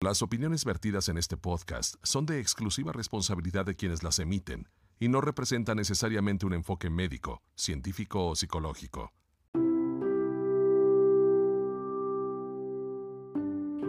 Las opiniones vertidas en este podcast son de exclusiva responsabilidad de quienes las emiten y no representan necesariamente un enfoque médico, científico o psicológico.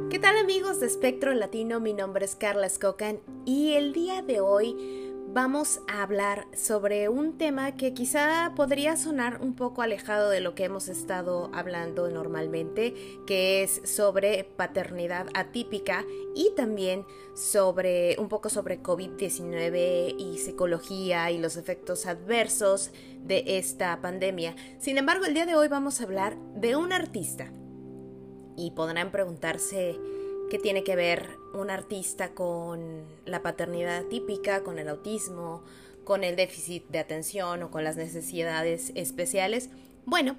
¿Qué tal amigos de Espectro Latino? Mi nombre es Carla Skokan y el día de hoy vamos a hablar sobre un tema que quizá podría sonar un poco alejado de lo que hemos estado hablando normalmente, que es sobre paternidad atípica y también sobre un poco sobre COVID-19 y psicología y los efectos adversos de esta pandemia. Sin embargo, el día de hoy vamos a hablar de un artista y podrán preguntarse qué tiene que ver un artista con la paternidad típica, con el autismo, con el déficit de atención o con las necesidades especiales. Bueno,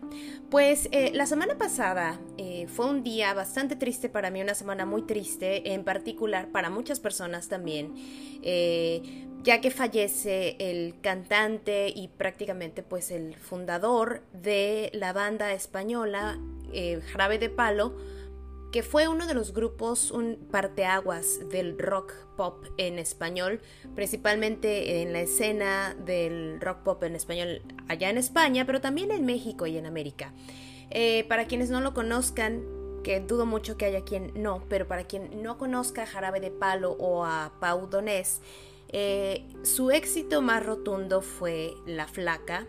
pues eh, la semana pasada eh, fue un día bastante triste para mí, una semana muy triste, en particular para muchas personas también, eh, ya que fallece el cantante y prácticamente pues el fundador de la banda española Jarabe de Palo, que fue uno de los grupos, un parteaguas del rock pop en español, principalmente en la escena del rock pop en español allá en España, pero también en México y en América. Eh, para quienes no lo conozcan, que dudo mucho que haya quien no, pero para quien no conozca a Jarabe de Palo o a Pau Donés, eh, su éxito más rotundo fue La Flaca,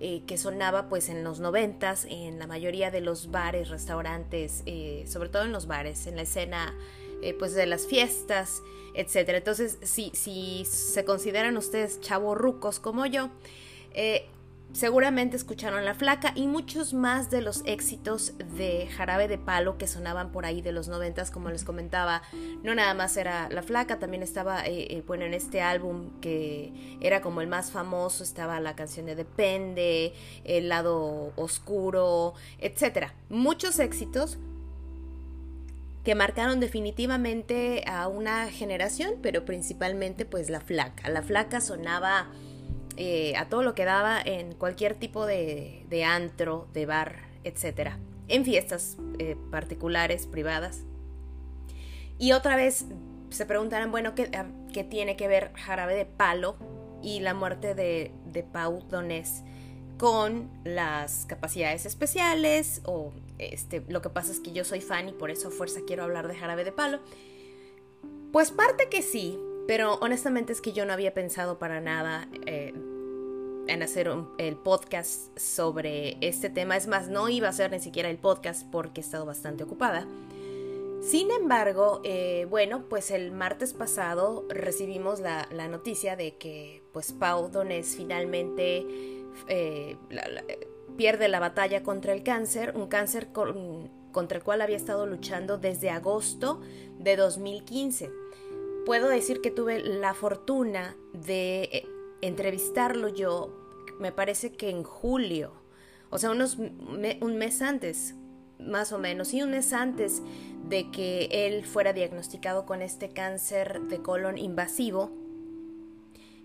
eh, que sonaba pues en los noventas en la mayoría de los bares, restaurantes, eh, sobre todo en los bares, en la escena eh, pues de las fiestas, etcétera. Entonces, si, si se consideran ustedes rucos como yo, Seguramente escucharon La Flaca y muchos más de los éxitos de Jarabe de Palo que sonaban por ahí de los noventas, como les comentaba. No nada más era La Flaca, también estaba, eh, eh, bueno, en este álbum que era como el más famoso, estaba la canción de Depende, El lado oscuro, etcétera. Muchos éxitos que marcaron definitivamente a una generación, pero principalmente pues La Flaca. La Flaca sonaba eh, a todo lo que daba en cualquier tipo de, antro, de bar, etc. En fiestas eh, particulares, privadas. Y otra vez se preguntarán, bueno, ¿qué, ¿qué, tiene que ver Jarabe de Palo y la muerte de, de Pau Donés con las capacidades especiales? O este, lo que pasa es que yo soy fan y por eso a fuerza quiero hablar de Jarabe de Palo. Pues parte que sí, pero honestamente es que yo no había pensado para nada eh, en hacer el podcast sobre este tema. Es más, no iba a hacer ni siquiera el podcast porque he estado bastante ocupada. Sin embargo, eh, bueno, pues el martes pasado recibimos la, noticia de que pues Pau Donés finalmente eh, pierde la batalla contra el cáncer, un cáncer contra el cual había estado luchando desde agosto de 2015 puedo decir que tuve la fortuna de eh, entrevistarlo yo, me parece que en julio, o sea, unos un mes antes, más o menos, y un mes antes de que él fuera diagnosticado con este cáncer de colon invasivo,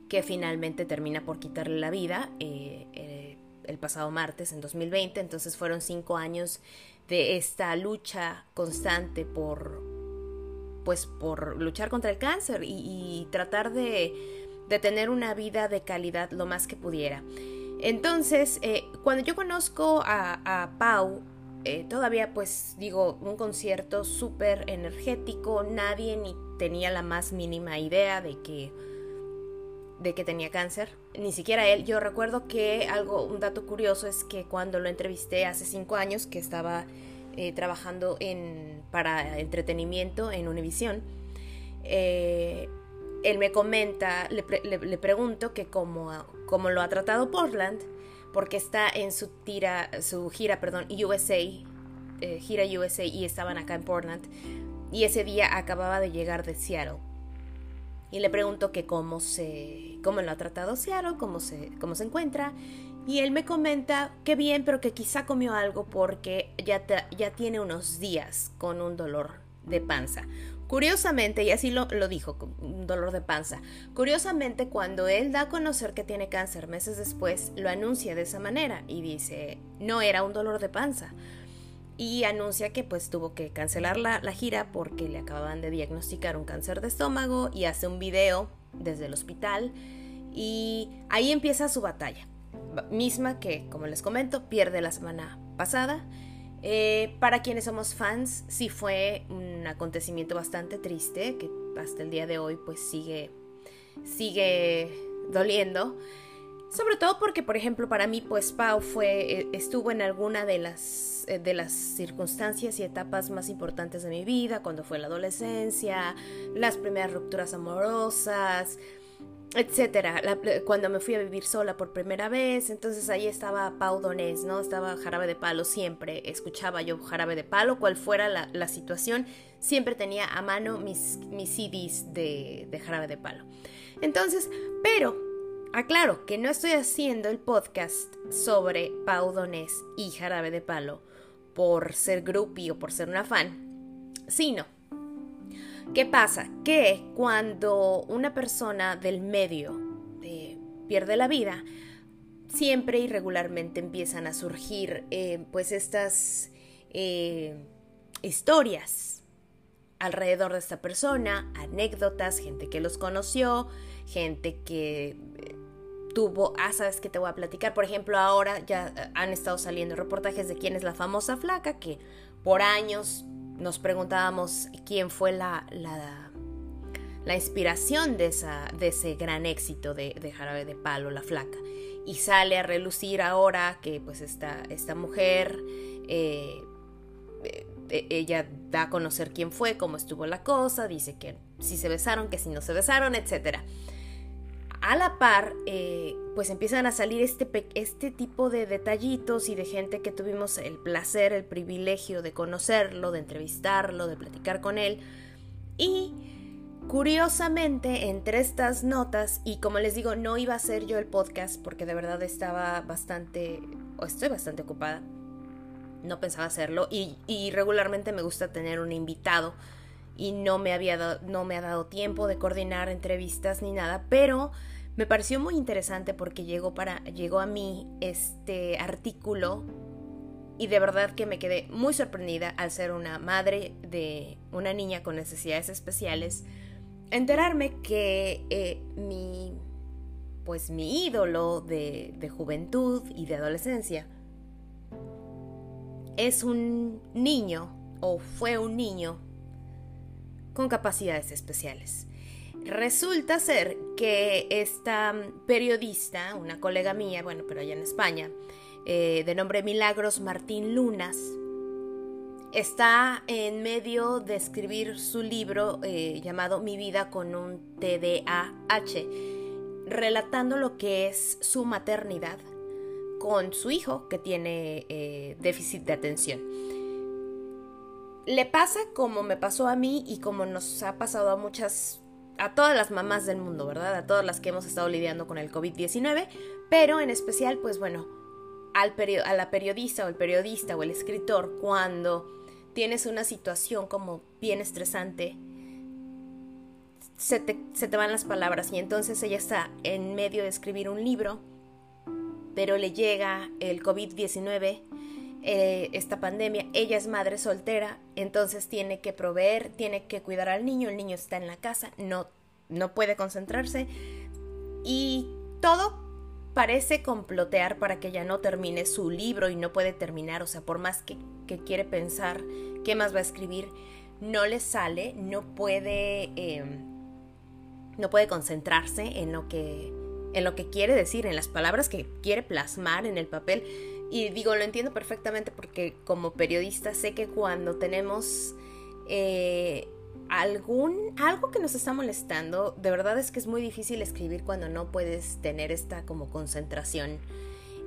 que finalmente termina por quitarle la vida eh, eh, el pasado martes, en 2020. Entonces fueron cinco años de esta lucha constante por, pues por luchar contra el cáncer y, tratar de, tener una vida de calidad lo más que pudiera. Entonces, eh, cuando yo conozco a, Pau, eh, todavía pues digo, un concierto súper energético, nadie ni tenía la más mínima idea de que de que tenía cáncer, ni siquiera él. Yo recuerdo que algo, un dato curioso es que cuando lo entrevisté hace cinco años, que estaba eh, trabajando en, para entretenimiento en Univisión, eh, él me comenta, le, le, pregunto que cómo, cómo, lo ha tratado Portland, porque está en su, tira, su gira, perdón, USA, eh, gira USA y estaban acá en Portland, y ese día acababa de llegar de Seattle. Y le pregunto que cómo se, cómo lo ha tratado Seattle, cómo se, cómo se encuentra, y él me comenta que bien, pero que quizá comió algo porque ya, ya tiene unos días con un dolor de panza. Curiosamente, y así lo, lo, dijo, un dolor de panza. Curiosamente, cuando él da a conocer que tiene cáncer meses después, lo anuncia de esa manera y dice, no era un dolor de panza. y anuncia que pues tuvo que cancelar la, la, gira porque le acababan de diagnosticar un cáncer de estómago y hace un video desde el hospital y ahí empieza su batalla, misma que como les comento pierde la semana pasada. Eh, para quienes somos fans, sí fue un acontecimiento bastante triste que hasta el día de hoy pues sigue, sigue doliendo. Sobre todo porque, por ejemplo, para mí, pues Pau fue, eh, estuvo en alguna de las, eh, de las circunstancias y etapas más importantes de mi vida, cuando fue la adolescencia, las primeras rupturas amorosas, etcétera, cuando me fui a vivir sola por primera vez, entonces ahí estaba Pau Donés, ¿no? Estaba Jarabe de Palo siempre, escuchaba yo Jarabe de Palo, cual fuera la, situación, siempre tenía a mano mis, mis CDs de, de Jarabe de Palo. Entonces, pero aclaro que no estoy haciendo el podcast sobre Pau Donés y Jarabe de Palo por ser groupie o por ser una fan, sino ¿Qué pasa? Que cuando una persona del medio eh, pierde la vida, siempre y regularmente empiezan a surgir eh, pues estas eh, historias alrededor de esta persona, anécdotas, gente que los conoció, gente que tuvo, ah, sabes que te voy a platicar, por ejemplo, ahora ya han estado saliendo reportajes de quién es la famosa flaca que por años nos preguntábamos quién fue la, la, la inspiración de, esa, de ese gran éxito de, de, Jarabe de Palo, La Flaca. Y sale a relucir ahora que pues esta, esta mujer, eh, eh, ella da a conocer quién fue, cómo estuvo la cosa, dice que si se besaron, que si no se besaron, etcétera a la par, eh, pues empiezan a salir este, este tipo de detallitos y de gente que tuvimos el placer, el privilegio de conocerlo, de entrevistarlo, de platicar con él. Y curiosamente, entre estas notas, y como les digo, no iba a ser yo el podcast porque de verdad estaba bastante, o estoy bastante ocupada, no pensaba hacerlo, y, y regularmente me gusta tener un invitado y no me había no me ha dado tiempo de coordinar entrevistas ni nada, pero me pareció muy interesante porque llegó, para, llegó a mí este artículo y de verdad que me quedé muy sorprendida al ser una madre de una niña con necesidades especiales, enterarme que eh, mi, pues mi ídolo de, de juventud y de adolescencia es un niño o fue un niño con capacidades especiales. Resulta ser que esta periodista, una colega mía, bueno, pero allá en España, eh, de nombre Milagros Martín Lunas, está en medio de escribir su libro eh, llamado Mi vida con un TDAH, relatando lo que es su maternidad con su hijo que tiene eh, déficit de atención. Le pasa como me pasó a mí y como nos ha pasado a muchas a todas las mamás del mundo, ¿verdad? A todas las que hemos estado lidiando con el COVID-19, pero en especial, pues bueno, al a la periodista o el periodista o el escritor, cuando tienes una situación como bien estresante, se te, se te van las palabras y entonces ella está en medio de escribir un libro, pero le llega el COVID-19 eh, esta pandemia, ella es madre soltera, entonces tiene que proveer, tiene que cuidar al niño, el niño está en la casa, no, no puede concentrarse. Y todo parece complotear para que ella no termine su libro y no puede terminar, o sea, por más que, quiere pensar qué más va a escribir, no le sale, no puede, em, no puede concentrarse en lo que en lo que quiere decir, en las palabras que quiere plasmar en el papel y digo, lo entiendo perfectamente porque como periodista sé que cuando tenemos eh, algún algo que nos está molestando, de verdad es que es muy difícil escribir cuando no puedes tener esta como concentración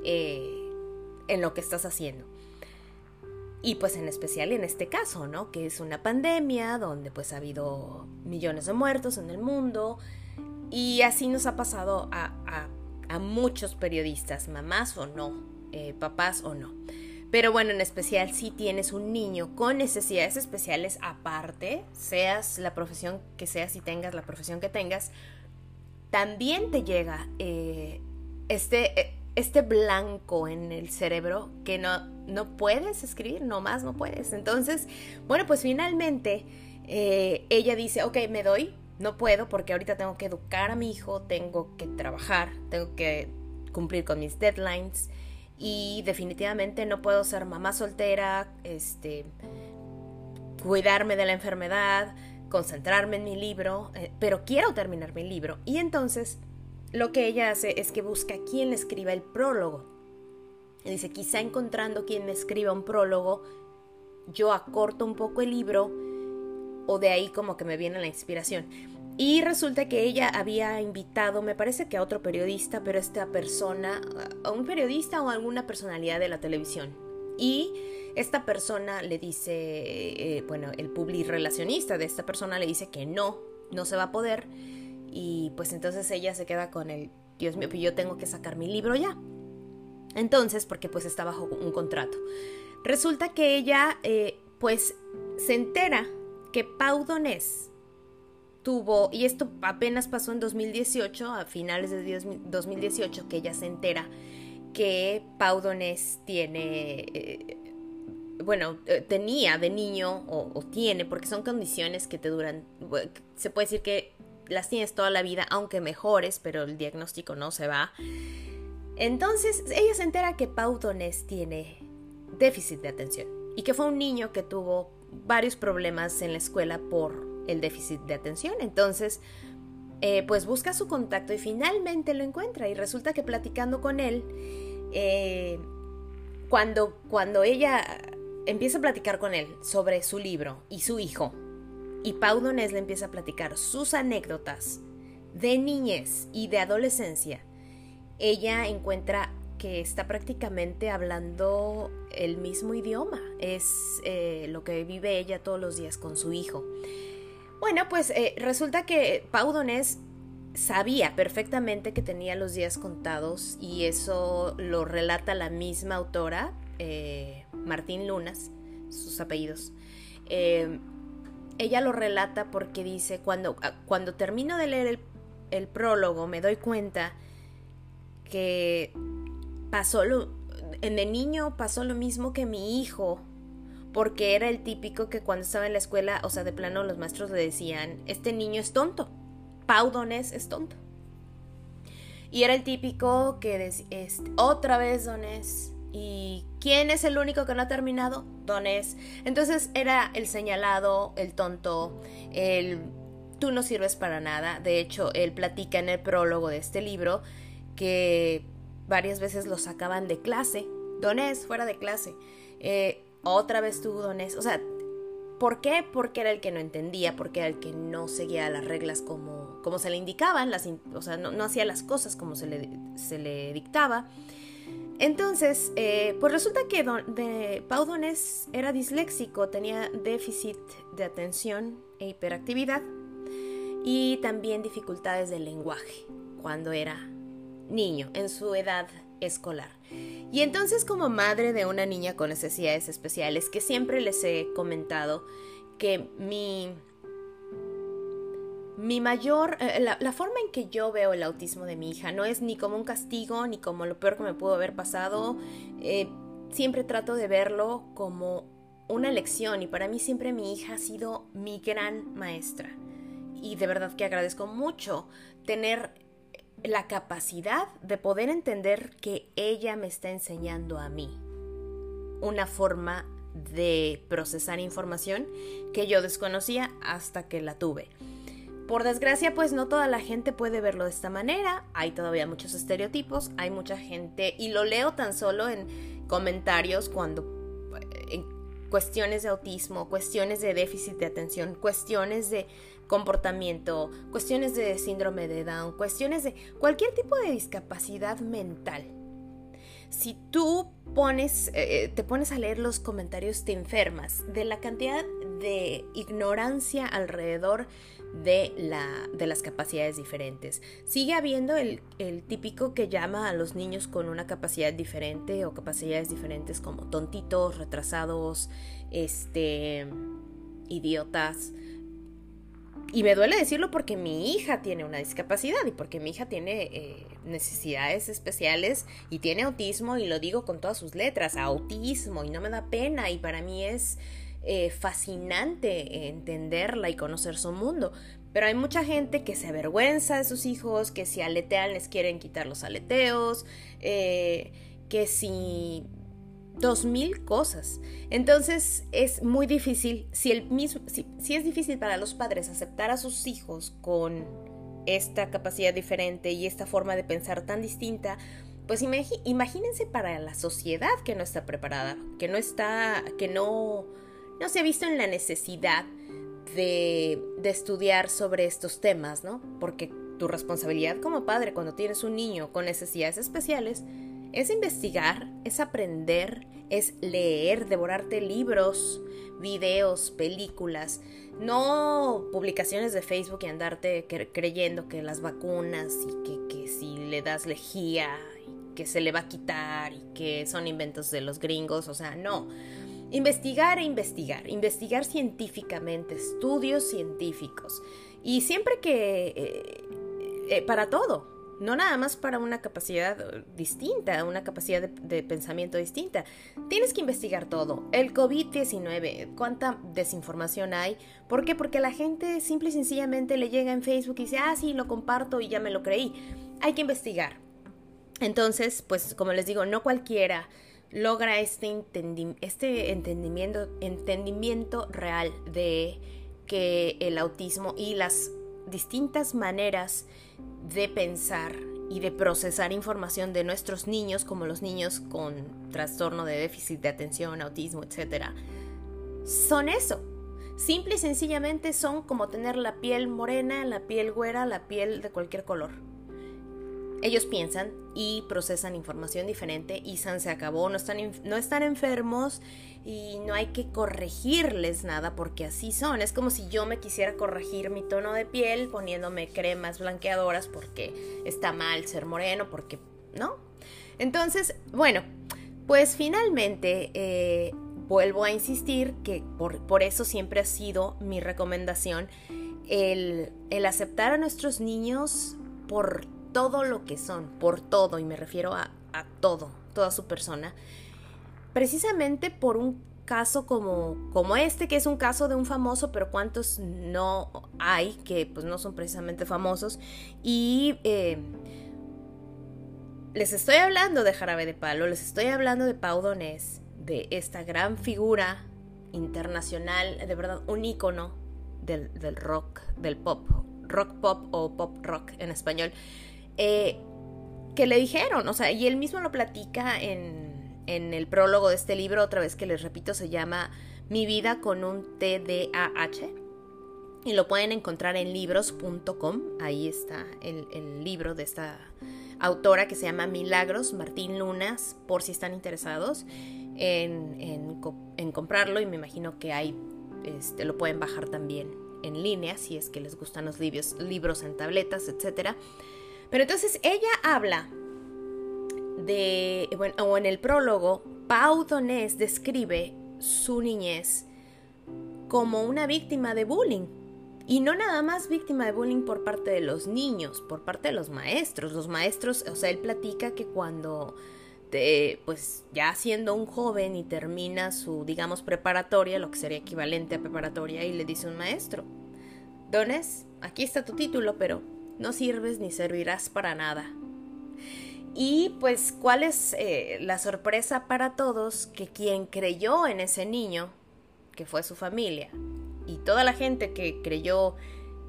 eh, en lo que estás haciendo. Y pues en especial en este caso, ¿no? Que es una pandemia donde pues ha habido millones de muertos en el mundo y así nos ha pasado a, a muchos periodistas, mamás o no, eh, papás o no. Pero bueno, en especial si tienes un niño con necesidades especiales aparte, seas la profesión que seas y tengas la profesión que tengas, también te llega eh, este, eh, este blanco en el cerebro que no, no puedes escribir, no más no puedes. Entonces, bueno, pues finalmente ella dice, ok, me doy, no puedo porque ahorita tengo que educar a mi hijo, tengo que trabajar, tengo que cumplir con mis deadlines y definitivamente no puedo ser mamá soltera, este, cuidarme de la enfermedad, concentrarme en mi libro, eh, pero quiero terminar mi libro. Y entonces lo que ella hace es que busca quien le escriba el prólogo. Y dice, quizá encontrando quien me escriba un prólogo, yo acorto un poco el libro o de ahí como que me viene la inspiración. Y resulta que ella había invitado, me parece que a otro periodista, pero esta persona, a un periodista o alguna personalidad de la televisión. Y esta persona le dice, eh, bueno, el public relacionista de esta persona le dice que no, no se va a poder. Y pues entonces ella se queda con el, Dios mío, pues yo tengo que sacar mi libro ya. Entonces, porque pues está bajo un contrato. Resulta que ella, eh, pues, se entera que Pau Donés tuvo, y esto apenas pasó en 2018, a finales de 2018, que ella se entera que Pau Donés tiene, eh, bueno, eh, tenía de niño o, tiene, porque son condiciones que te duran, se puede decir que las tienes toda la vida, aunque mejores, pero el diagnóstico no se va. Entonces, ella se entera que Pau Donés tiene déficit de atención y que fue un niño que tuvo varios problemas en la escuela por el déficit de atención. Entonces, eh, pues busca su contacto y finalmente lo encuentra y resulta que platicando con él, eh, cuando, cuando ella empieza a platicar con él sobre su libro y su hijo, y Pau Donés le empieza a platicar sus anécdotas de niñez y de adolescencia, ella encuentra que está prácticamente hablando el mismo idioma. Es eh, lo que vive ella todos los días con su hijo. Bueno, pues eh, resulta que Pau Donés sabía perfectamente que tenía los días contados y eso lo relata la misma autora, eh, Martín Lunas, sus apellidos. ella lo relata porque dice, cuando, ah, cuando termino de leer el, el prólogo me doy cuenta que pasó lo, en el niño pasó lo mismo que mi hijo, porque era el típico que cuando estaba en la escuela, o sea, de plano los maestros le decían, este niño es tonto, Pau Donés es tonto. Y era el típico que decía, otra vez Donés. ¿Y quién es el único que no ha terminado? Donés. Entonces era el señalado, el tonto, el tú no sirves para nada. De hecho, él platica en el prólogo de este libro que varias veces lo sacaban de clase. Donés, fuera de clase. Eh, otra vez tú, Donés. O sea, ¿por qué? Porque era el que no entendía, porque era el que no seguía las reglas como, como se le indicaban, las, o sea, no, hacía las cosas como se le, se le dictaba. Entonces, eh, pues resulta que de, Pau Donés era disléxico, tenía déficit de atención e hiperactividad y también dificultades del lenguaje cuando era niño, en su edad escolar. Y entonces como madre de una niña con necesidades especiales, que siempre les he comentado que mi, mi mayor, eh, la, forma en que yo veo el autismo de mi hija no es ni como un castigo, ni como lo peor que me pudo haber pasado, eh, siempre trato de verlo como una lección y para mí siempre mi hija ha sido mi gran maestra. Y de verdad que agradezco mucho tener la capacidad de poder entender que ella me está enseñando a mí una forma de procesar información que yo desconocía hasta que la tuve. Por desgracia, pues no toda la gente puede verlo de esta manera, hay todavía muchos estereotipos, hay mucha gente, y lo leo tan solo en comentarios cuando en cuestiones de autismo, cuestiones de déficit de atención, cuestiones de comportamiento, cuestiones de síndrome de Down, cuestiones de cualquier tipo de discapacidad mental. Si tú pones, eh, te pones a leer los comentarios, te enfermas de la cantidad de ignorancia alrededor de, la, de las capacidades diferentes. Sigue habiendo el, el típico que llama a los niños con una capacidad diferente o capacidades diferentes como tontitos, retrasados, este, idiotas y me duele decirlo porque mi hija tiene una discapacidad y porque mi hija tiene eh, necesidades especiales y tiene autismo y lo digo con todas sus letras, autismo y no me da pena y para mí es eh, fascinante entenderla y conocer su mundo. Pero hay mucha gente que se avergüenza de sus hijos, que si aletean les quieren quitar los aleteos, eh, que si dos mil cosas. Entonces es muy difícil, si, el mismo, si, es difícil para los padres aceptar a sus hijos con esta capacidad diferente y esta forma de pensar tan distinta, pues imagínense para la sociedad que no está preparada, que no está, que no, no se ha visto en la necesidad de, de estudiar sobre estos temas, ¿no? Porque tu responsabilidad como padre cuando tienes un niño con necesidades especiales es investigar, es aprender, es leer, devorarte libros, videos, películas, no publicaciones de Facebook y andarte creyendo que las vacunas y que, si le das lejía y que se le va a quitar y que son inventos de los gringos, o sea, no. Investigar e investigar, investigar científicamente, estudios científicos. Y siempre que... Eh, eh, para todo, no nada más para una capacidad distinta, una capacidad de, pensamiento distinta. Tienes que investigar todo. El COVID-19, cuánta desinformación hay. ¿Por qué? Porque la gente simple y sencillamente le llega en Facebook y dice, ah, sí, lo comparto y ya me lo creí. Hay que investigar. Entonces, pues como les digo, no cualquiera logra este, este entendimiento, entendimiento real de que el autismo y las distintas maneras de pensar y de procesar información de nuestros niños, como los niños con trastorno de déficit de atención, autismo, etc. Son eso. Simple y sencillamente son como tener la piel morena, la piel güera, la piel de cualquier color. Ellos piensan y procesan información diferente y San se acabó, no están, no están enfermos y no hay que corregirles nada porque así son. Es como si yo me quisiera corregir mi tono de piel poniéndome cremas blanqueadoras porque está mal ser moreno, porque no. Entonces, bueno, pues finalmente eh, vuelvo a insistir que por, por, eso siempre ha sido mi recomendación el, el aceptar a nuestros niños por todo lo que son, por todo, y me refiero a, todo, toda su persona, precisamente por un caso como, como este, que es un caso de un famoso, pero cuántos no hay que pues no son precisamente famosos. Y eh, les estoy hablando de Jarabe de Palo, les estoy hablando de Pau Donés, de esta gran figura internacional, de verdad, un ícono del, del rock, del pop, rock pop o pop rock en español. Eh, que le dijeron, o sea, y él mismo lo platica en, en el prólogo de este libro, otra vez que les repito, se llama Mi vida con un TDAH. Y lo pueden encontrar en libros.com. Ahí está el, libro de esta autora que se llama Milagros, Martín Lunas, por si están interesados en, en, comprarlo. Y me imagino que ahí este, lo pueden bajar también en línea, si es que les gustan los libros, libros en tabletas, etcétera. Pero entonces ella habla de, bueno, o en el prólogo, Pau Donés describe su niñez como una víctima de bullying. Y no nada más víctima de bullying por parte de los niños, por parte de los maestros. Los maestros, o sea, él platica que cuando, te, pues ya siendo un joven y termina su, digamos, preparatoria, lo que sería equivalente a preparatoria, y le dice un maestro, Dones, aquí está tu título, pero no sirves ni servirás para nada. Y pues, ¿cuál es eh, la sorpresa para todos? Que quien creyó en ese niño, que fue su familia, y toda la gente que creyó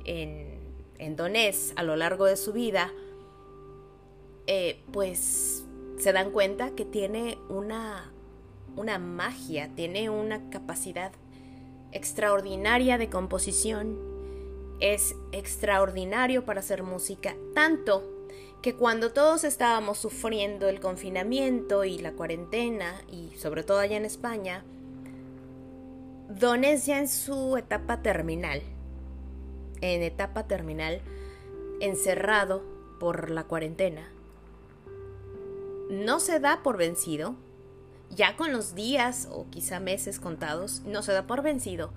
en, en Donés a lo largo de su vida, eh, pues se dan cuenta que tiene una, una magia, tiene una capacidad extraordinaria de composición es extraordinario para hacer música, tanto que cuando todos estábamos sufriendo el confinamiento y la cuarentena, y sobre todo allá en España, Don es ya en su etapa terminal, en etapa terminal, encerrado por la cuarentena, no se da por vencido, ya con los días o quizá meses contados, no se da por vencido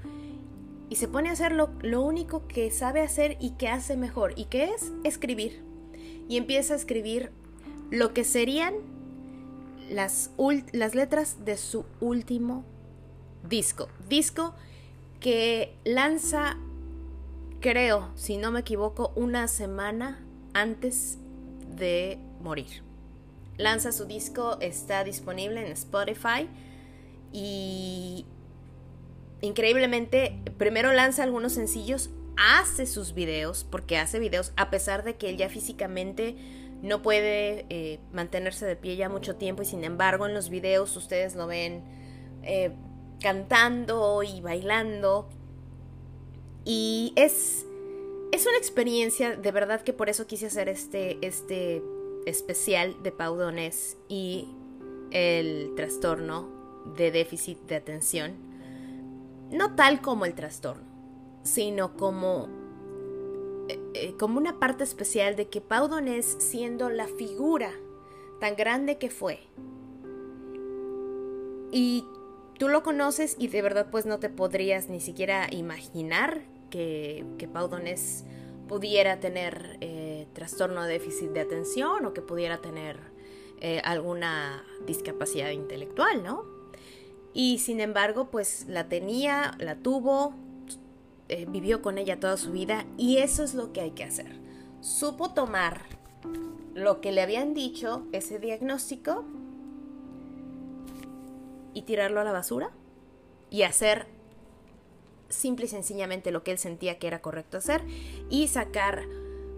y se pone a hacer lo, lo, único que sabe hacer y que hace mejor, y que es escribir. Y empieza a escribir lo que serían las, las letras de su último disco. Disco que lanza, creo, si no me equivoco, una semana antes de morir. Lanza su disco, está disponible en Spotify y increíblemente primero lanza algunos sencillos, hace sus videos, porque hace videos a pesar de que él ya físicamente no puede eh, mantenerse de pie ya mucho tiempo y sin embargo en los videos ustedes lo ven eh, cantando y bailando. Y es es una experiencia de verdad que por eso quise hacer este este especial de Pau y el trastorno de déficit de atención no tal como el trastorno sino como eh, eh, como una parte especial de que Pau Donés, siendo la figura tan grande que fue, y tú lo conoces y de verdad pues no te podrías ni siquiera imaginar que, que Pau Donés pudiera tener eh, trastorno de déficit de atención o que pudiera tener alguna discapacidad intelectual, ¿no? Y sin embargo, pues la tenía, la tuvo, eh, vivió con ella toda su vida y eso es lo que hay que hacer. Supo tomar lo que le habían dicho, ese diagnóstico, y tirarlo a la basura y hacer simple y sencillamente lo que él sentía que era correcto hacer y sacar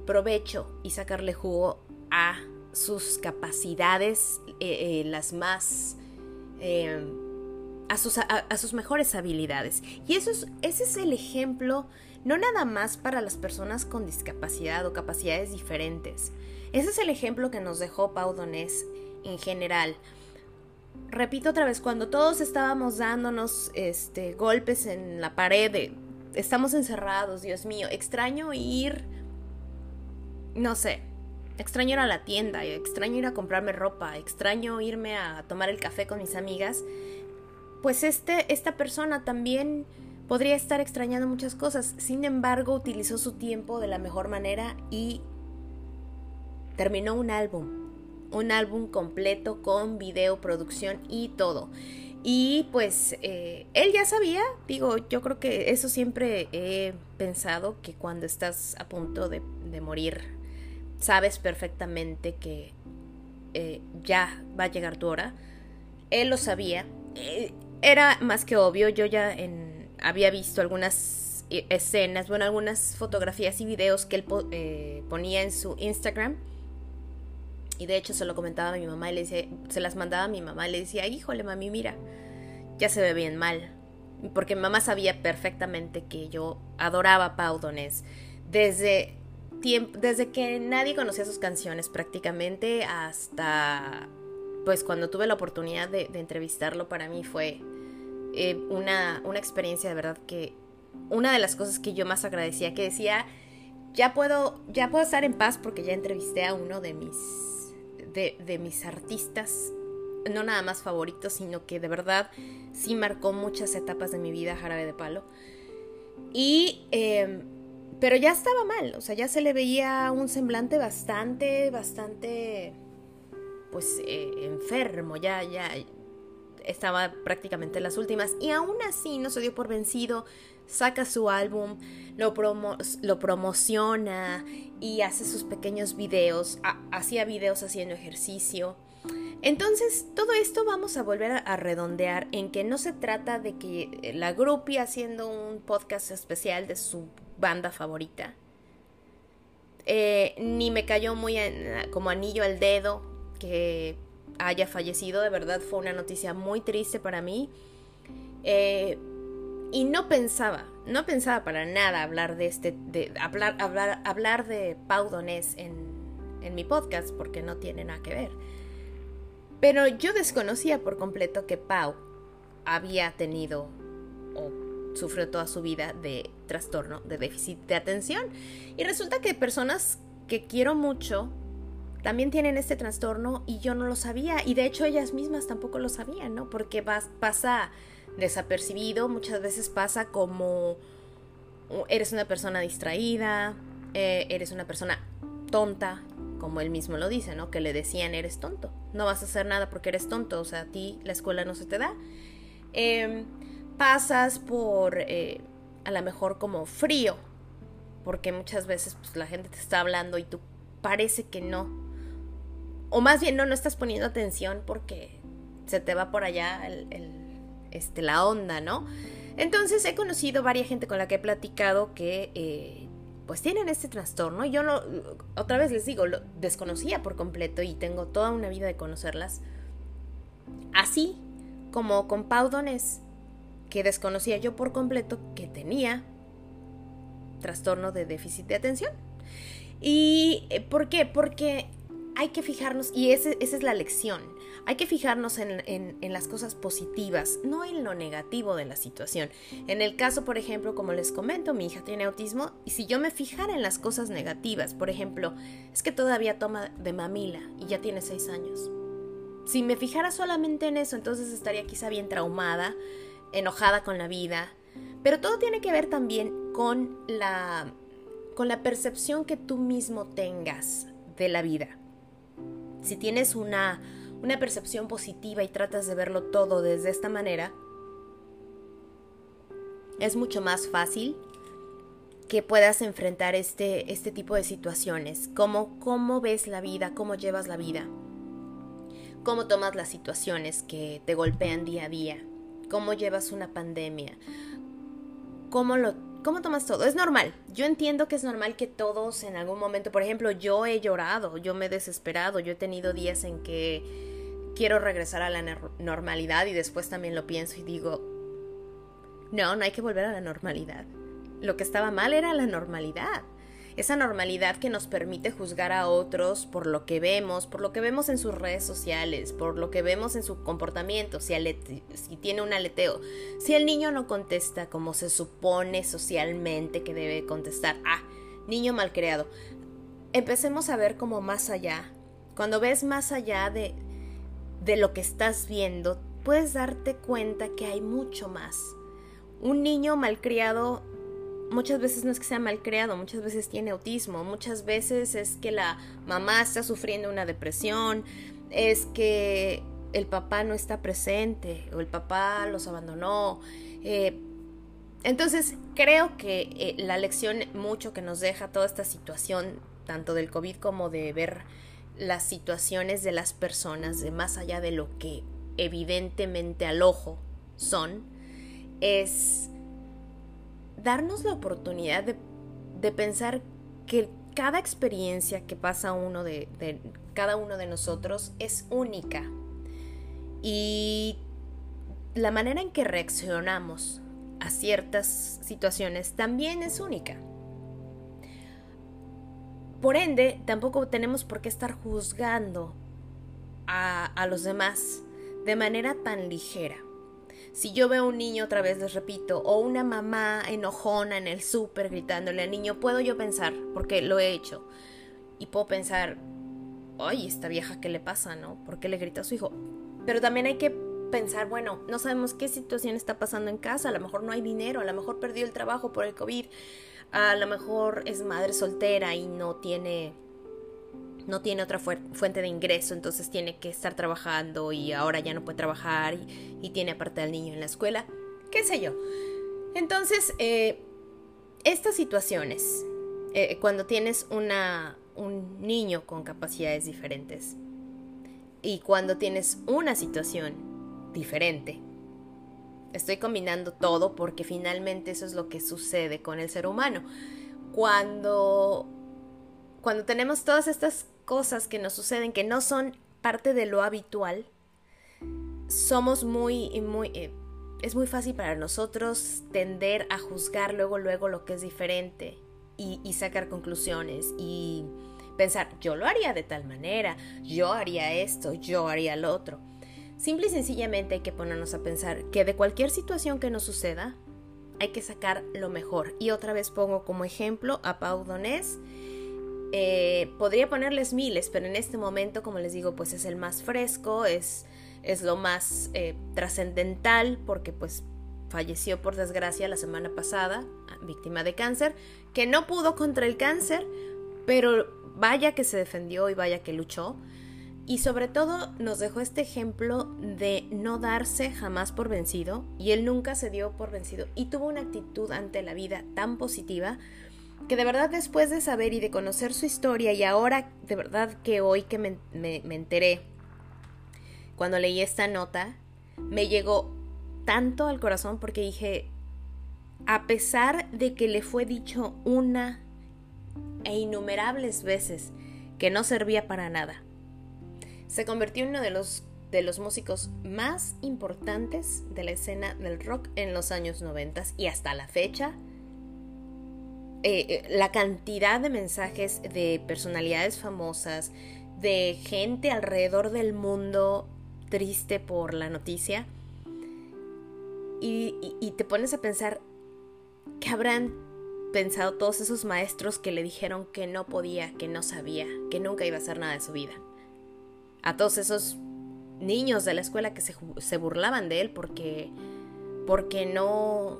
provecho y sacarle jugo a sus capacidades, eh, eh, las más a sus, mejores habilidades. Y eso es, ese es el ejemplo, no nada más para las personas con discapacidad o capacidades diferentes. Ese es el ejemplo que nos dejó Pau Donés en general. Repito otra vez, cuando todos estábamos dándonos este, golpes en la pared, estamos encerrados, Dios mío, extraño ir, no sé, extraño ir a la tienda, extraño ir a comprarme ropa, extraño irme a tomar el café con mis amigas pues este, esta persona también podría estar extrañando muchas cosas. Sin embargo, utilizó su tiempo de la mejor manera y terminó un álbum. Un álbum completo con video, producción y todo. Y pues eh, él ya sabía, digo, yo creo que eso siempre he pensado, que cuando estás a punto de, morir, sabes perfectamente que eh, ya va a llegar tu hora. Él lo sabía. Eh, era más que obvio, yo ya había visto algunas e, escenas, bueno, algunas fotografías y videos que él eh, ponía en su Instagram. Y de hecho se lo comentaba a mi mamá y le decía, se las mandaba a mi mamá y le decía, híjole mami, mira, ya se ve bien mal. Porque mi mamá sabía perfectamente que yo adoraba a Pau. Desde, desde que nadie conocía sus canciones prácticamente hasta pues cuando tuve la oportunidad de entrevistarlo para mí fue eh, una, una experiencia de verdad que una de las cosas que yo más agradecía, que decía, ya puedo, ya puedo estar en paz porque ya entrevisté a uno de mis, de, de mis artistas, no nada más favoritos, sino que de verdad sí marcó muchas etapas de mi vida, Jarabe de Palo. Y, em, pero ya estaba mal, o sea, ya se le veía un semblante bastante, bastante, pues, eh, enfermo, ya, ya, estaba prácticamente en las últimas y aún así no se dio por vencido, saca su álbum, lo, lo promociona y hace sus pequeños videos, hacía videos haciendo ejercicio. Entonces, todo esto vamos a volver a, redondear en que no se trata de que la groupie haciendo un podcast especial de su banda favorita. Eh, ni me cayó muy como anillo al dedo que haya fallecido, de verdad fue una noticia muy triste para mí. Eh, y no pensaba, no pensaba para nada hablar de este, de hablar, hablar, hablar de Pau Donés en, en mi podcast, porque no tiene nada que ver. Pero yo desconocía por completo que Pau había tenido o sufrió toda su vida de trastorno de déficit de atención. Y resulta que personas que quiero mucho también tienen este trastorno y yo no lo sabía y de hecho ellas mismas tampoco lo sabían, ¿no? Porque pasa desapercibido, muchas veces pasa como eres una persona distraída, eh, eres una persona tonta, como él mismo lo dice, ¿no? Que le decían eres tonto, no vas a hacer nada porque eres tonto, o sea, a ti la escuela no se te da. Em, pasas por eh, a lo mejor como frío, porque muchas veces pues, la gente te está hablando y tú parece que no. O más bien no, no estás poniendo atención porque se te va por allá el, este, la onda, ¿no? Entonces he conocido varias gente con la que he platicado que eh, pues tienen este trastorno. Yo no, otra vez les digo, lo desconocía por completo y tengo toda una vida de conocerlas. Así como con Paudones, que desconocía yo por completo que tenía trastorno de déficit de atención. ¿Y eh, por qué? Porque hay que fijarnos, y esa es la lección, hay que fijarnos en, las cosas positivas, no en lo negativo de la situación. En el caso, por ejemplo, como les comento, mi hija tiene autismo, y si yo me fijara en las cosas negativas, por ejemplo, es que todavía toma de mamila y ya tiene seis años. Si me fijara solamente en eso, entonces estaría quizá bien traumada, enojada con la vida, pero todo tiene que ver también con la, con la percepción que tú mismo tengas de la vida. Si tienes una, una percepción positiva y tratas de verlo todo desde esta manera, es mucho más fácil que puedas enfrentar este, este tipo de situaciones. Cómo, cómo ves la vida, cómo llevas la vida, cómo tomas las situaciones que te golpean día a día, cómo llevas una pandemia, cómo lo ¿Cómo tomas todo? Es normal. Yo entiendo que es normal que todos en algún momento, por ejemplo, yo he llorado, yo me he desesperado, yo he tenido días en que quiero regresar a la normalidad y después también lo pienso y digo, no, no hay que volver a la normalidad. Lo que estaba mal era la normalidad esa normalidad que nos permite juzgar a otros por lo que vemos, por lo que vemos en sus redes sociales, por lo que vemos en su comportamiento, si, si tiene un aleteo, si el niño no contesta como se supone socialmente que debe contestar, ah, niño malcriado. Empecemos a ver como más allá. Cuando ves más allá de, de lo que estás viendo, puedes darte cuenta que hay mucho más. Un niño malcriado muchas veces no es que sea mal creado, muchas veces tiene autismo, muchas veces es que la mamá está sufriendo una depresión, es que el papá no está presente o el papá los abandonó. Eh, entonces creo que eh, la lección mucho que nos deja toda esta situación, tanto del COVID como de ver las situaciones de las personas, de más allá de lo que evidentemente al ojo son, es darnos la oportunidad de, pensar que cada experiencia que pasa uno de, de, cada uno de nosotros es única. Y la manera en que reaccionamos a ciertas situaciones también es única. Por ende, tampoco tenemos por qué estar juzgando a, a los demás de manera tan ligera. Si yo veo un niño otra vez, les repito, o una mamá enojona en el súper gritándole al niño, puedo yo pensar, porque lo he hecho, y puedo pensar, ay, esta vieja, ¿qué le pasa, no? ¿Por qué le grita a su hijo? Pero también hay que pensar, bueno, no sabemos qué situación está pasando en casa, a lo mejor no hay dinero, a lo mejor perdió el trabajo por el COVID, a lo mejor es madre soltera y no tiene no tiene otra fuente de ingreso, entonces tiene que estar trabajando y ahora ya no puede trabajar y, tiene aparte al niño en la escuela, qué sé yo. Entonces, eh, estas situaciones, eh, cuando tienes un niño con capacidades diferentes y cuando tienes una situación diferente, estoy combinando todo porque finalmente eso es lo que sucede con el ser humano. Cuando cuando tenemos todas estas cosas que nos suceden que no son parte de lo habitual, somos muy, muy, eh, es muy fácil para nosotros tender a juzgar luego, luego lo que es diferente y, y sacar conclusiones y pensar, yo lo haría de tal manera, yo haría esto, yo haría lo otro. Simple y sencillamente hay que ponernos a pensar que de cualquier situación que nos suceda, hay que sacar lo mejor. Y otra vez pongo como ejemplo a Pau Donés eh, podría ponerles miles, pero en este momento, como les digo, pues es el más fresco, es, es lo más eh, trascendental, porque pues falleció por desgracia la semana pasada, víctima de cáncer, que no pudo contra el cáncer, pero vaya que se defendió y vaya que luchó. Y sobre todo nos dejó este ejemplo de no darse jamás por vencido, y él nunca se dio por vencido, y tuvo una actitud ante la vida tan positiva que de verdad después de saber y de conocer su historia, y ahora de verdad que hoy que me, me enteré, cuando leí esta nota, me llegó tanto al corazón porque dije, a pesar de que le fue dicho una e innumerables veces que no servía para nada, se convirtió en uno de los, de los músicos más importantes de la escena del rock en los años 90 y hasta la fecha. Eh, eh, la cantidad de mensajes de personalidades famosas, de gente alrededor del mundo triste por la noticia, y, te pones a pensar, ¿qué habrán pensado todos esos maestros que le dijeron que no podía, que no sabía, que nunca iba a hacer nada de su vida? a todos esos niños de la escuela que se, burlaban de él porque, porque no,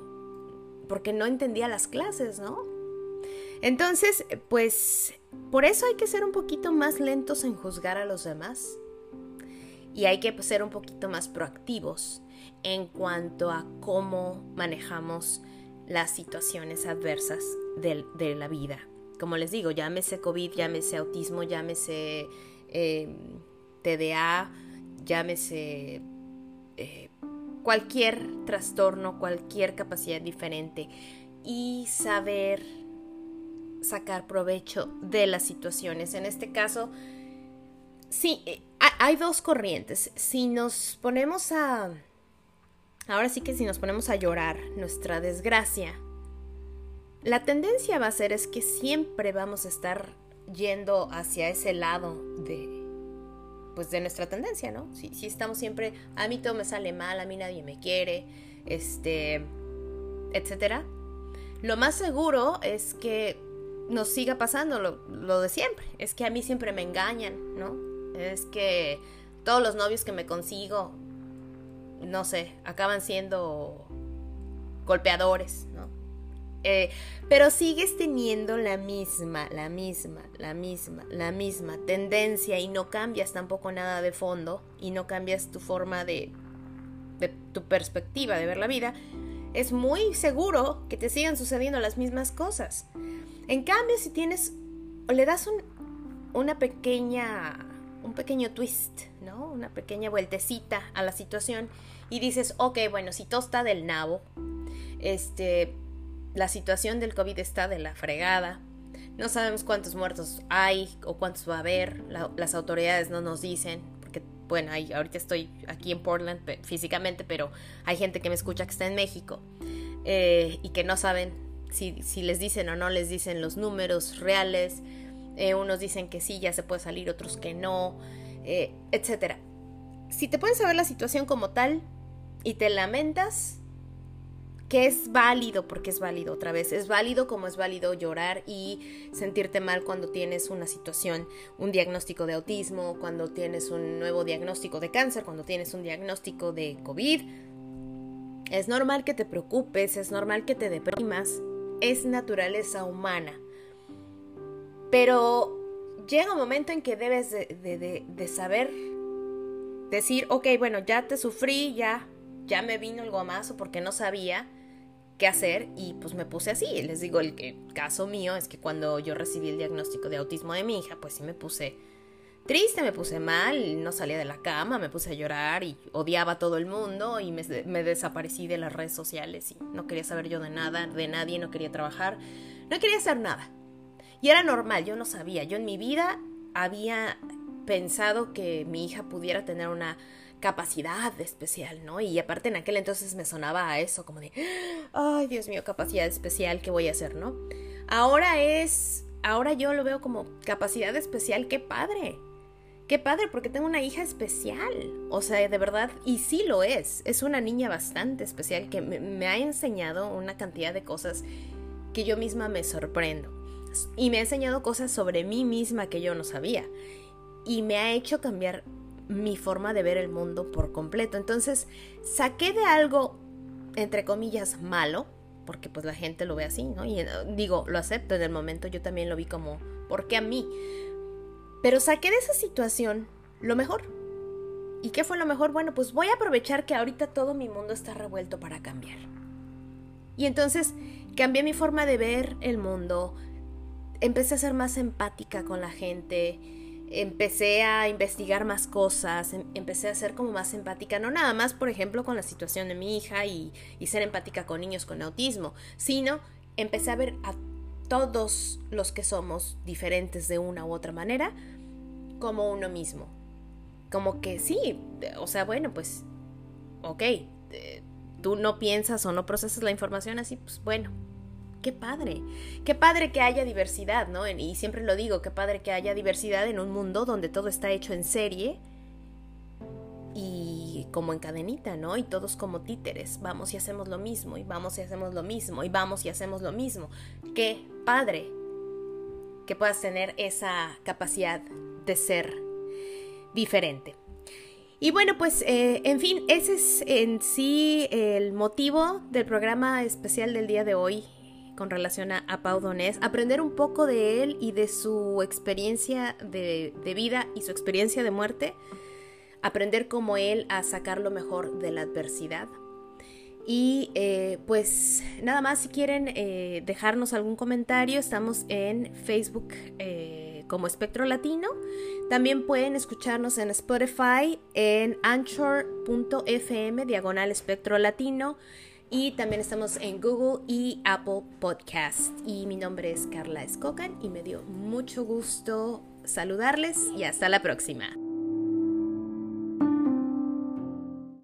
porque no entendía las clases, ¿no? Entonces, pues, por eso hay que ser un poquito más lentos en juzgar a los demás. Y hay que ser un poquito más proactivos en cuanto a cómo manejamos las situaciones adversas de, la vida. Como les digo, llámese COVID, llámese autismo, llámese eh, TDA, llámese eh, cualquier trastorno, cualquier capacidad diferente y saber sacar provecho de las situaciones. En este caso, sí, eh, hay dos corrientes. Si nos ponemos a... Ahora sí que si nos ponemos a llorar nuestra desgracia, la tendencia va a ser es que siempre vamos a estar yendo hacia ese lado de pues de nuestra tendencia, ¿no? Si, si estamos siempre, a mí todo me sale mal, a mí nadie me quiere, este, etcétera. Lo más seguro es que nos siga pasando lo, de siempre. Es que a mí siempre me engañan, ¿no? Es que todos los novios que me consigo, no sé, acaban siendo golpeadores, ¿no? Eh, pero sigues teniendo la misma, la misma, la misma, la misma tendencia y no cambias tampoco nada de fondo y no cambias tu forma de, de tu perspectiva de ver la vida, es muy seguro que te sigan sucediendo las mismas cosas. En cambio, si tienes, le das un, una pequeña, un pequeño twist, ¿no? Una pequeña vueltecita a la situación y dices, ok, bueno, si todo está del nabo, este, la situación del COVID está de la fregada. No sabemos cuántos muertos hay o cuántos va a haber. las autoridades no nos dicen. Porque, bueno, ahorita estoy aquí en Portland físicamente, pero hay gente que me escucha que está en México eh, y que no saben si, les dicen o no les dicen los números reales. Eh, unos dicen que sí, ya se puede salir, otros que no, eh, etc. Si te puedes saber la situación como tal y te lamentas, que es válido, porque es válido otra vez, es válido como es válido llorar y sentirte mal cuando tienes una situación, un diagnóstico de autismo, cuando tienes un nuevo diagnóstico de cáncer, cuando tienes un diagnóstico de COVID. Es normal que te preocupes, es normal que te deprimas, es naturaleza humana. Pero llega un momento en que debes de, de saber decir, ok, bueno, ya te sufrí, ya, ya me vino el guamazo porque no sabía qué hacer y pues me puse así. Les digo, el, caso mío es que cuando yo recibí el diagnóstico de autismo de mi hija, pues sí me puse triste, me puse mal, no salía de la cama, me puse a llorar y odiaba a todo el mundo y me, me, desaparecí de las redes sociales y no quería saber yo de nada, de nadie, no quería trabajar, no quería hacer nada. Y era normal, yo no sabía, yo en mi vida había pensado que mi hija pudiera tener una capacidad especial, ¿no? Y aparte en aquel entonces me sonaba a eso, como de, ay Dios mío, capacidad especial, ¿qué voy a hacer, no? Ahora es, ahora yo lo veo como capacidad especial, qué padre, qué padre, porque tengo una hija especial, o sea, de verdad, y sí lo es, es una niña bastante especial que me, ha enseñado una cantidad de cosas que yo misma me sorprendo. Y me ha enseñado cosas sobre mí misma que yo no sabía. Y me ha hecho cambiar mi forma de ver el mundo por completo. Entonces, saqué de algo entre comillas, malo, porque pues la gente lo ve así, ¿no? Y eh, digo, lo acepto en el momento, yo también lo vi como, ¿por qué a mí? Pero saqué de esa situación lo mejor. ¿Y qué fue lo mejor? Bueno, pues voy a aprovechar que ahorita todo mi mundo está revuelto para cambiar. Y entonces cambié mi forma de ver el mundo, empecé a ser más empática con la gente, empecé a investigar más cosas, em, empecé a ser como más empática, no nada más, por ejemplo, con la situación de mi hija y, ser empática con niños con autismo, sino empecé a ver a todos los que somos diferentes de una u otra manera como uno mismo. Como que sí, o sea, bueno, pues, ok, tú no piensas o no procesas la información así, pues bueno, qué padre, qué padre que haya diversidad, ¿no? Y siempre lo digo, qué padre que haya diversidad en un mundo donde todo está hecho en serie y como en cadenita, ¿no? Y todos como títeres, vamos y hacemos lo mismo, y vamos y hacemos lo mismo, y vamos y hacemos lo mismo. Qué padre que puedas tener esa capacidad de ser diferente. Y bueno, pues eh, en fin, ese es en sí el motivo del programa especial del día de hoy con relación a, Pau Donés, aprender un poco de él y de su experiencia de, vida y su experiencia de muerte, aprender como él a sacar lo mejor de la adversidad. Y eh, pues nada más, si quieren eh, dejarnos algún comentario, estamos en Facebook como Espectro Latino. También pueden escucharnos en Spotify, en anchor.fm, diagonal Espectro Latino. Y también estamos en Google y Apple Podcast. Y mi nombre es Carla Escocan y me dio mucho gusto saludarles y hasta la próxima.